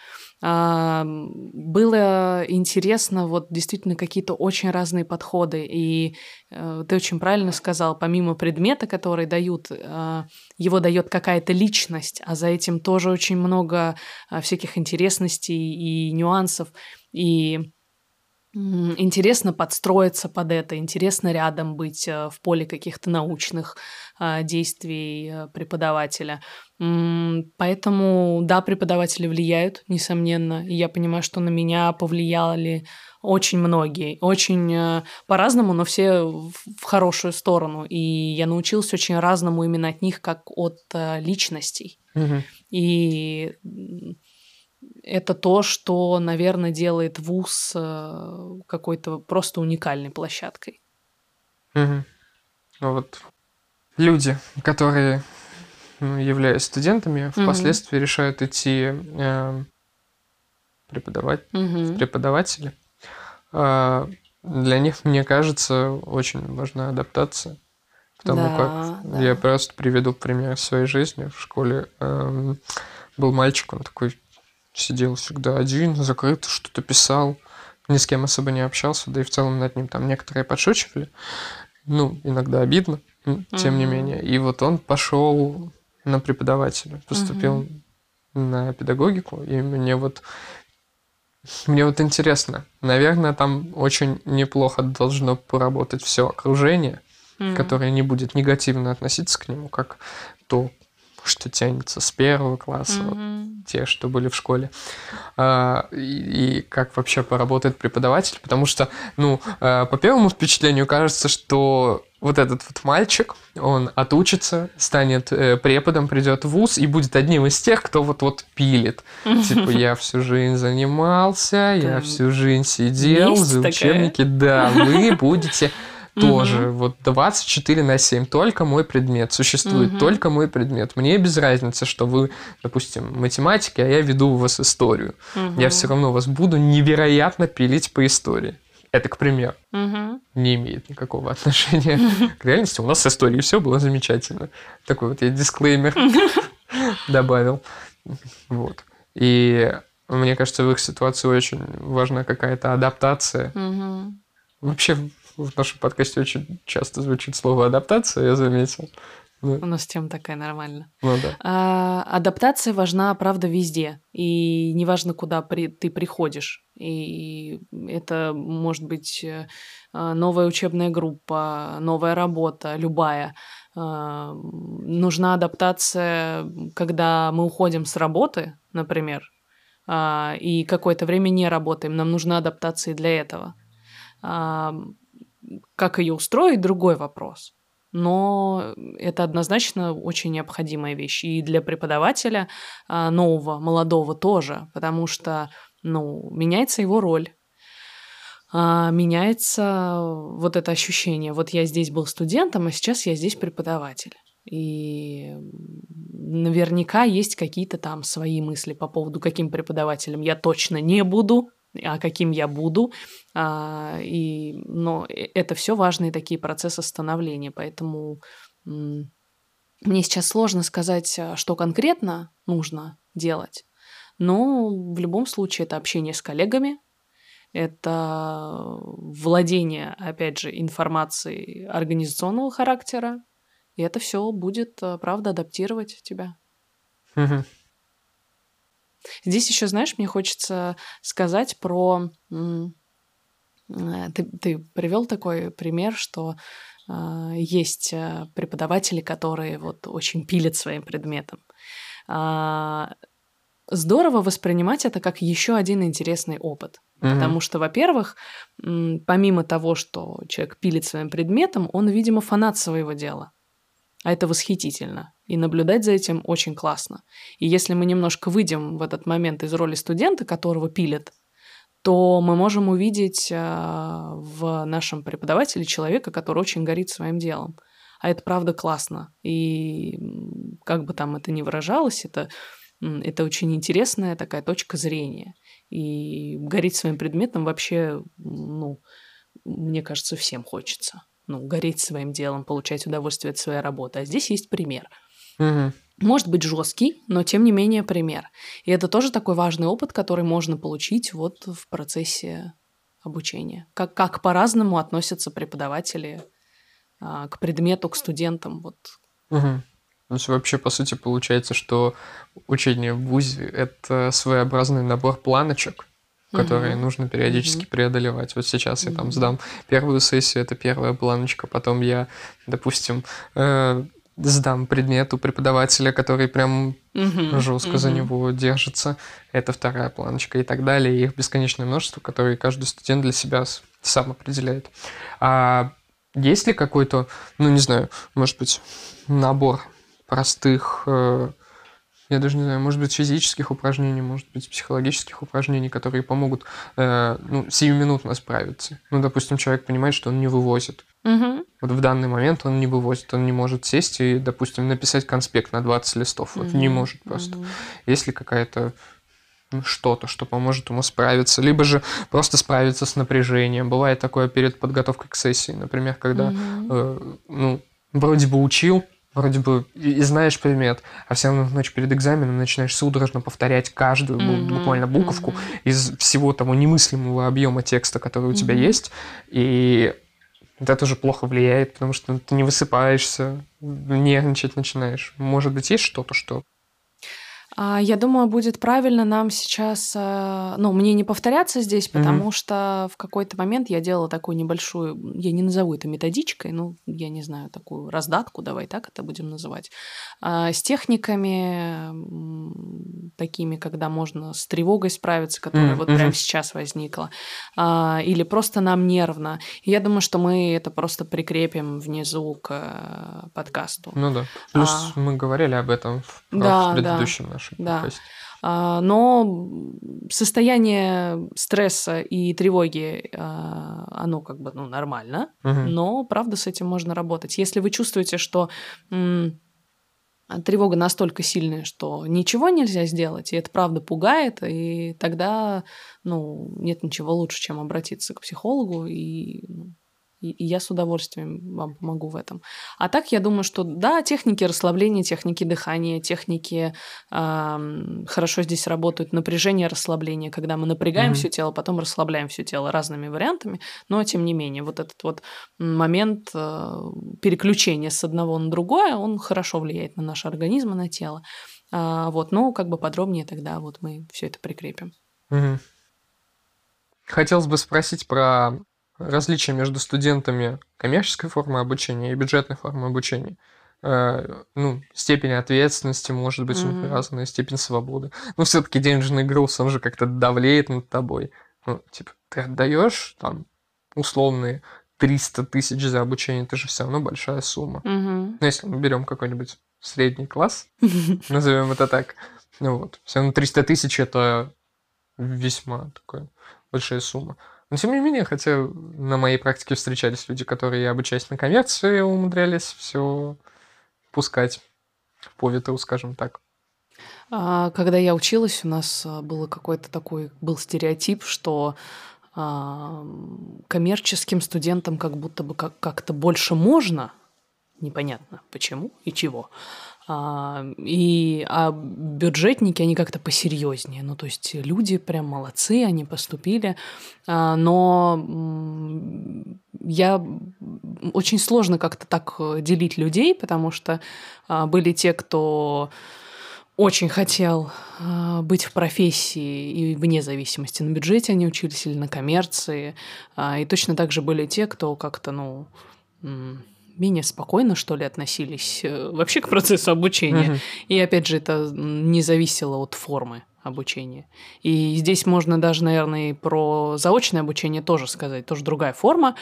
А, было интересно, вот действительно какие-то очень разные подходы, и а, ты очень правильно сказал, помимо предмета, который дают, а, его дает какая-то личность, а за этим тоже очень много а, всяких интересностей и нюансов, и Интересно подстроиться под это, интересно рядом быть э, в поле каких-то научных а, действий э, преподавателя. Поэтому, да, преподаватели влияют, несомненно. И я понимаю, что на меня повлияли очень многие, очень э, по-разному, но все в хорошую сторону. И я научился очень разному именно от них, как от личностей. Угу. И это то, что, наверное, делает ВУЗ э, какой-то просто уникальной площадкой. Угу. Вот люди, которые, ну, являясь студентами, угу. впоследствии решают идти э, преподавать, угу. преподаватели, э, для них, мне кажется, очень важна адаптация. Потому да, как да. я просто приведу пример своей жизни. В школе э, был мальчик, он такой сидел всегда один, закрыто, что-то писал, ни с кем особо не общался, да и в целом над ним там некоторые подшучивали. Ну, иногда обидно, тем mm-hmm. не менее. И вот он пошел на преподавателя, поступил mm-hmm. на педагогику, и мне вот мне вот интересно, наверное, там очень неплохо должно поработать все окружение, mm-hmm. которое не будет негативно относиться к нему, как то, что тянется с первого класса, mm-hmm. вот, те, что были в школе, а, и, и как вообще поработает преподаватель, потому что, ну, а, по первому впечатлению кажется, что вот этот вот мальчик, он отучится, станет э, преподом, придет в ВУЗ и будет одним из тех, кто вот-вот пилит. Типа, я всю жизнь занимался, я всю жизнь сидел за учебники. Да, вы будете тоже. Угу. Вот 24 на 7. Только мой предмет. Существует угу. только мой предмет. Мне без разницы, что вы, допустим, математики, а я веду у вас историю. Угу. Я все равно вас буду невероятно пилить по истории. Это, к примеру, угу. не имеет никакого отношения к реальности. У нас с историей все было замечательно. Такой вот я дисклеймер добавил. Вот. И мне кажется, в их ситуации очень важна какая-то адаптация. Вообще в нашем подкасте очень часто звучит слово адаптация, я заметил. Да. У нас тема такая нормальная. Ну да. А, адаптация важна, правда, везде. И неважно, куда при, ты приходишь. И это может быть э, новая учебная группа, новая работа, любая. А, нужна адаптация, когда мы уходим с работы, например, а, и какое-то время не работаем. Нам нужна адаптация для этого. Как ее устроить, другой вопрос но это однозначно очень необходимая вещь и для преподавателя а, нового, молодого тоже, потому что, ну, меняется его роль, а, меняется вот это ощущение. Вот я здесь был студентом, а сейчас я здесь преподаватель. И наверняка есть какие-то там свои мысли по поводу, каким преподавателем я точно не буду, а каким я буду. А, и, но это все важные такие процессы становления, поэтому мне сейчас сложно сказать, а, что конкретно нужно делать, но в любом случае это общение с коллегами, это владение, опять же, информацией организационного характера, и это все будет, а, правда, адаптировать тебя. Здесь еще, знаешь, мне хочется сказать про... Э, ты, ты привел такой пример, что э, есть преподаватели, которые вот очень пилят своим предметом. Э, здорово воспринимать это как еще один интересный опыт. Mm-hmm. Потому что, во-первых, помимо того, что человек пилит своим предметом, он, видимо, фанат своего дела. А это восхитительно. И наблюдать за этим очень классно. И если мы немножко выйдем в этот момент из роли студента, которого пилят, то мы можем увидеть э, в нашем преподавателе человека, который очень горит своим делом. А это правда классно. И как бы там это ни выражалось, это, это очень интересная такая точка зрения. И гореть своим предметом вообще, ну, мне кажется, всем хочется ну, гореть своим делом, получать удовольствие от своей работы. А здесь есть пример. Угу. Может быть жесткий, но тем не менее пример. И это тоже такой важный опыт, который можно получить вот в процессе обучения. Как, как по-разному относятся преподаватели а, к предмету, к студентам. Вот. Угу. То есть вообще, по сути, получается, что учение в ВУЗе – это своеобразный набор планочек, которые угу. нужно периодически угу. преодолевать. Вот сейчас угу. я там сдам первую сессию, это первая планочка, потом я, допустим, э, сдам предмет у преподавателя, который прям угу. жестко угу. за него держится, это вторая планочка и так далее. И их бесконечное множество, которые каждый студент для себя сам определяет. А есть ли какой-то, ну не знаю, может быть, набор простых э, я даже не знаю, может быть, физических упражнений, может быть, психологических упражнений, которые помогут э, ну, сиюминутно справиться. Ну, допустим, человек понимает, что он не вывозит. Угу. Вот в данный момент он не вывозит, он не может сесть и, допустим, написать конспект на 20 листов. Вот угу. не может просто. Угу. Есть ли какая-то ну, что-то, что поможет ему справиться, либо же просто справиться с напряжением. Бывает такое перед подготовкой к сессии, например, когда, угу. э, ну, вроде бы учил, вроде бы и, знаешь предмет, а все равно ночь перед экзаменом начинаешь судорожно повторять каждую mm-hmm. буквально буковку mm-hmm. из всего того немыслимого объема текста, который у mm-hmm. тебя есть, и это тоже плохо влияет, потому что ты не высыпаешься, нервничать начинаешь. Может быть, есть что-то, что я думаю, будет правильно нам сейчас, э, ну, мне не повторяться здесь, потому mm-hmm. что в какой-то момент я делала такую небольшую, я не назову это методичкой, ну, я не знаю, такую раздатку, давай так это будем называть, а, с техниками такими, когда можно с тревогой справиться, которая mm-hmm. вот прямо сейчас возникла, а, или просто нам нервно. я думаю, что мы это просто прикрепим внизу к э, подкасту. Ну да. Плюс а... мы говорили об этом в, да, предыдущем да нашем да. подкасте. А, но состояние стресса и тревоги, а, оно как бы ну, нормально, угу. но правда с этим можно работать. Если вы чувствуете, что тревога настолько сильная, что ничего нельзя сделать, и это правда пугает, и тогда ну, нет ничего лучше, чем обратиться к психологу и, и, и я с удовольствием вам помогу в этом. А так я думаю, что да, техники расслабления, техники дыхания, техники э, хорошо здесь работают, напряжение, расслабление, когда мы напрягаем mm-hmm. все тело, потом расслабляем все тело разными вариантами, но тем не менее вот этот вот момент э, переключения с одного на другое, он хорошо влияет на наш организм и на тело. А, вот, но как бы подробнее тогда вот мы все это прикрепим. Угу. Хотелось бы спросить про различия между студентами коммерческой формы обучения и бюджетной формы обучения. Э, ну, степень ответственности может быть mm-hmm. разная, степень свободы. Но все-таки денежный груз, он же как-то давлеет над тобой. Ну, типа, ты отдаешь там условные 300 тысяч за обучение, это же все равно большая сумма. Mm-hmm. Ну, если мы берем какой-нибудь средний класс, назовем это так, ну вот, все равно 300 тысяч это весьма такая большая сумма. Но тем не менее, хотя на моей практике встречались люди, которые, обучаясь на коммерции, умудрялись все пускать по ветру, скажем так. А, когда я училась, у нас а, был какой-то такой был стереотип, что а, коммерческим студентам как будто бы как- как-то больше можно, непонятно почему и чего, а, и а бюджетники, они как-то посерьезнее. Ну, то есть люди прям молодцы, они поступили. А, но я очень сложно как-то так делить людей, потому что а, были те, кто очень хотел э, быть в профессии и вне зависимости на бюджете они учились или на коммерции. Э, и точно так же были те, кто как-то, ну, менее спокойно, что ли, относились э, вообще к процессу обучения. Uh-huh. И опять же, это не зависело от формы обучения. И здесь можно даже, наверное, и про заочное обучение тоже сказать, тоже другая форма.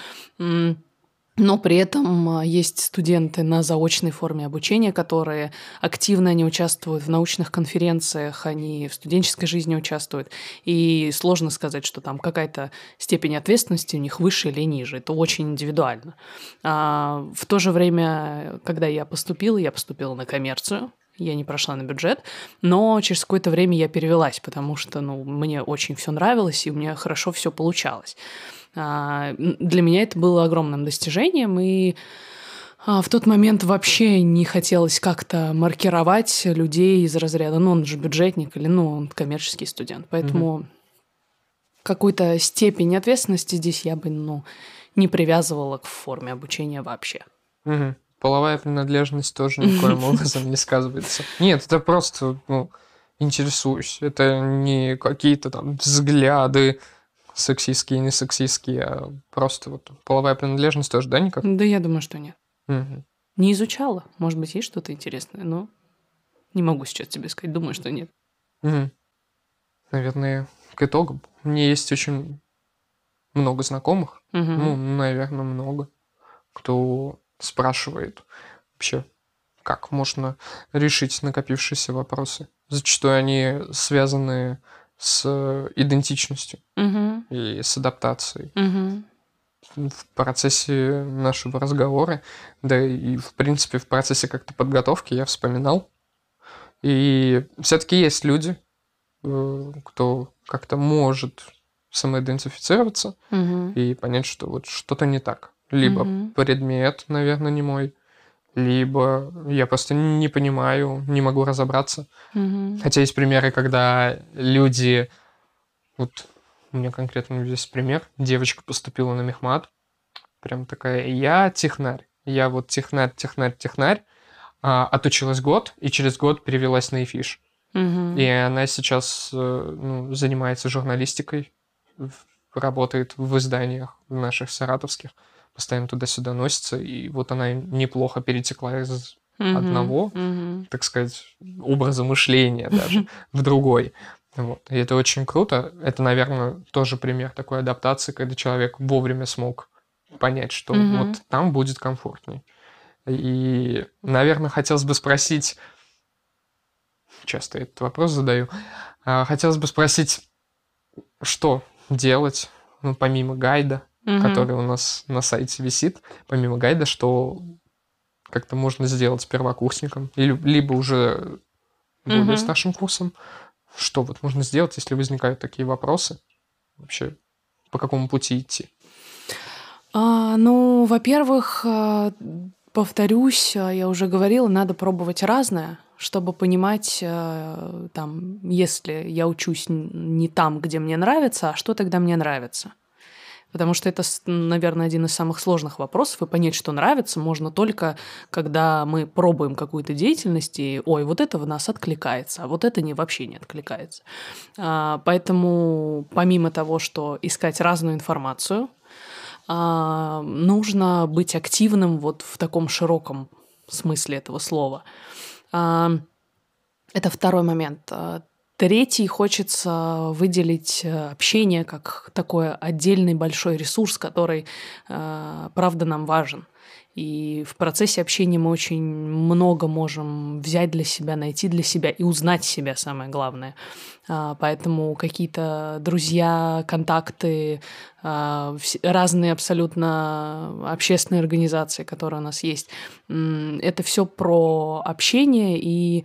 Но при этом а, есть студенты на заочной форме обучения, которые активно не участвуют в научных конференциях, они в студенческой жизни участвуют. И сложно сказать, что там какая-то степень ответственности у них выше или ниже. Это очень индивидуально. А в то же время, когда я поступила, я поступила на коммерцию, я не прошла на бюджет, но через какое-то время я перевелась, потому что ну, мне очень все нравилось, и у меня хорошо все получалось. А, для меня это было огромным достижением, и а, в тот момент вообще не хотелось как-то маркировать людей из разряда, ну, он же бюджетник или, ну, он коммерческий студент. Поэтому угу. какую-то степень ответственности здесь я бы, ну, не привязывала к форме обучения вообще. Угу. Половая принадлежность тоже никоим образом не сказывается. Нет, это просто, ну, интересуюсь. Это не какие-то там взгляды, сексистские, не сексистские, а просто вот половая принадлежность тоже, да, никак? Да, я думаю, что нет. Угу. Не изучала. Может быть, есть что-то интересное, но не могу сейчас тебе сказать. Думаю, что нет. Угу. Наверное, к итогу. Мне есть очень много знакомых, угу. ну, наверное, много, кто спрашивает вообще, как можно решить накопившиеся вопросы. Зачастую они связаны с э, идентичностью угу. и с адаптацией. Угу. В процессе нашего разговора, да и в принципе в процессе как-то подготовки я вспоминал. И все-таки есть люди, э, кто как-то может самоидентифицироваться угу. и понять, что вот что-то не так. Либо угу. предмет, наверное, не мой, либо я просто не понимаю, не могу разобраться. Угу. Хотя есть примеры, когда люди... Вот у меня конкретно здесь пример. Девочка поступила на мехмат. Прям такая, я технарь. Я вот технарь, технарь, технарь. А, отучилась год, и через год перевелась на эфиш. Угу. И она сейчас э, ну, занимается журналистикой, работает в изданиях наших саратовских постоянно туда-сюда носится, и вот она неплохо перетекла из mm-hmm. одного, mm-hmm. так сказать, образа мышления даже в другой. Вот. И это очень круто. Это, наверное, тоже пример такой адаптации, когда человек вовремя смог понять, что mm-hmm. вот там будет комфортней. И, наверное, хотелось бы спросить, часто этот вопрос задаю, а, хотелось бы спросить, что делать, ну, помимо гайда, угу. который у нас на сайте висит, помимо гайда, что как-то можно сделать с первокурсником, или, либо уже более угу. старшим курсом. Что вот можно сделать, если возникают такие вопросы? Вообще, по какому пути идти? А, ну, во-первых, а, повторюсь, а, я уже говорила, надо пробовать разное, чтобы понимать, а, там, если я учусь не там, где мне нравится, а что тогда мне нравится. Потому что это, наверное, один из самых сложных вопросов, и понять, что нравится, можно только, когда мы пробуем какую-то деятельность, и, ой, вот это в нас откликается, а вот это не, вообще не откликается. А, поэтому помимо того, что искать разную информацию, а, нужно быть активным вот в таком широком смысле этого слова. А, это второй момент. Третий хочется выделить э, общение как такой отдельный большой ресурс, который, э, правда, нам важен. И в процессе общения мы очень много можем взять для себя, найти для себя и узнать себя, самое главное. А, поэтому какие-то друзья, контакты, а, разные абсолютно общественные организации, которые у нас есть, это все про общение и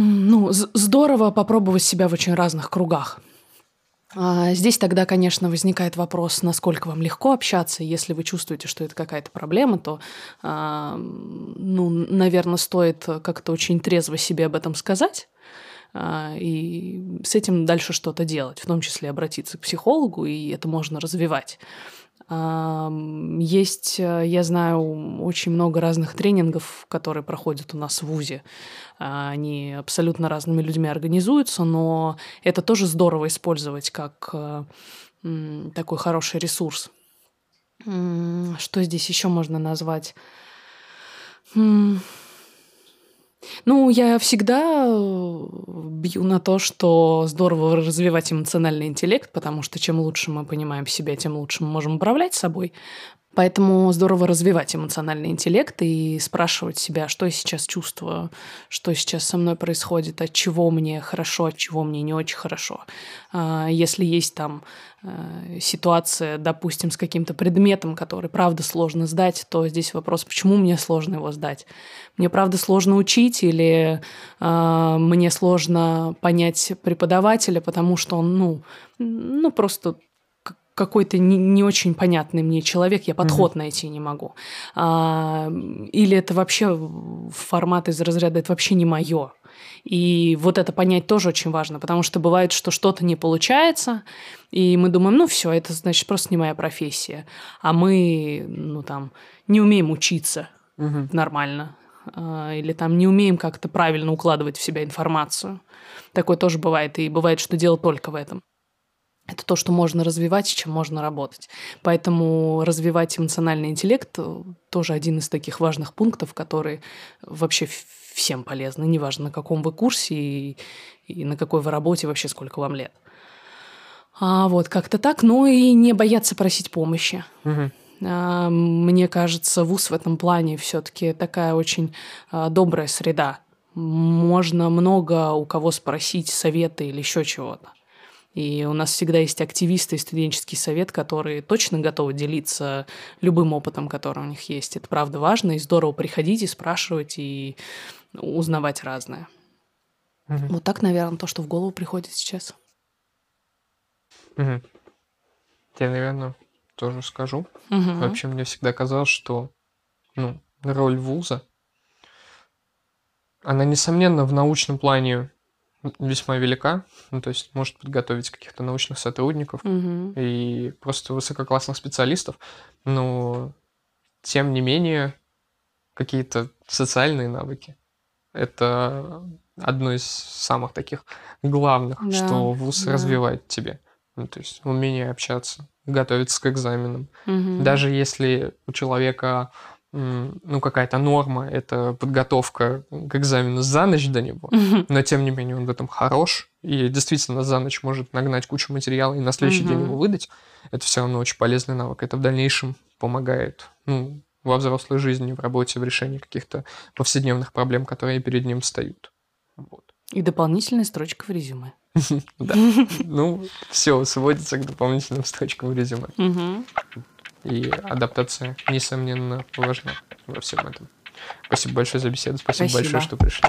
ну, здорово попробовать себя в очень разных кругах. А, здесь тогда, конечно, возникает вопрос, насколько вам легко общаться. Если вы чувствуете, что это какая-то проблема, то, а, ну, наверное, стоит как-то очень трезво себе об этом сказать а, и с этим дальше что-то делать, в том числе обратиться к психологу, и это можно развивать. Есть, э, я знаю, очень много разных тренингов, которые проходят у нас в ВУЗе. А, они абсолютно разными людьми организуются, но это тоже здорово использовать как э, такой хороший ресурс. Что здесь еще можно назвать? Ну, я всегда э, бью на то, что здорово развивать эмоциональный интеллект, потому что чем лучше мы понимаем себя, тем лучше мы можем управлять собой. Поэтому здорово развивать эмоциональный интеллект и спрашивать себя, что я сейчас чувствую, что сейчас со мной происходит, от чего мне хорошо, от чего мне не очень хорошо. А, если есть там э, ситуация, допустим, с каким-то предметом, который правда сложно сдать, то здесь вопрос, почему мне сложно его сдать? Мне правда сложно учить или э, мне сложно понять преподавателя, потому что он, ну, ну просто какой-то не, не очень понятный мне человек, я подход mm-hmm. найти не могу. А, или это вообще формат из разряда, это вообще не мое. И вот это понять тоже очень важно, потому что бывает, что что-то не получается, и мы думаем, ну все, это значит просто не моя профессия. А мы, ну там, не умеем учиться угу. нормально. А, или там не умеем как-то правильно укладывать в себя информацию. Такое тоже бывает, и бывает, что дело только в этом это то, что можно развивать, с чем можно работать. Поэтому развивать эмоциональный интеллект э, тоже один из таких важных пунктов, который вообще всем полезны, неважно, на каком вы курсе и, и на какой вы работе, вообще сколько вам лет. А вот как-то так, ну и не бояться просить помощи. Угу. А, мне кажется, вуз в этом плане все-таки такая очень а, добрая среда. Можно много у кого спросить советы или еще чего-то. И у нас всегда есть активисты и студенческий совет, которые точно готовы делиться любым опытом, который у них есть. Это правда важно, и здорово приходить и спрашивать, и узнавать разное. Угу. Вот так, наверное, то, что в голову приходит сейчас. Угу. Я, наверное, тоже скажу. Угу. Вообще, мне всегда казалось, что ну, роль вуза, она, несомненно, в научном плане весьма велика, ну, то есть может подготовить каких-то научных сотрудников угу. и просто высококлассных специалистов, но тем не менее какие-то социальные навыки это одно из самых таких главных, да, что вуз да. развивает тебе. Ну, то есть умение общаться, готовиться к экзаменам. Угу. Даже если у человека ну, какая-то норма, это подготовка к экзамену за ночь до него, mm-hmm. но тем не менее он в этом хорош, и действительно за ночь может нагнать кучу материала и на следующий mm-hmm. день его выдать. Это все равно очень полезный навык. Это в дальнейшем помогает, ну, во взрослой жизни, в работе, в решении каких-то повседневных проблем, которые перед ним встают. Вот. И дополнительная строчка в резюме. Да. Ну, все сводится к дополнительным строчкам в резюме. И адаптация, несомненно, важна во всем этом. Спасибо большое за беседу. Спасибо, Спасибо. большое, что пришли.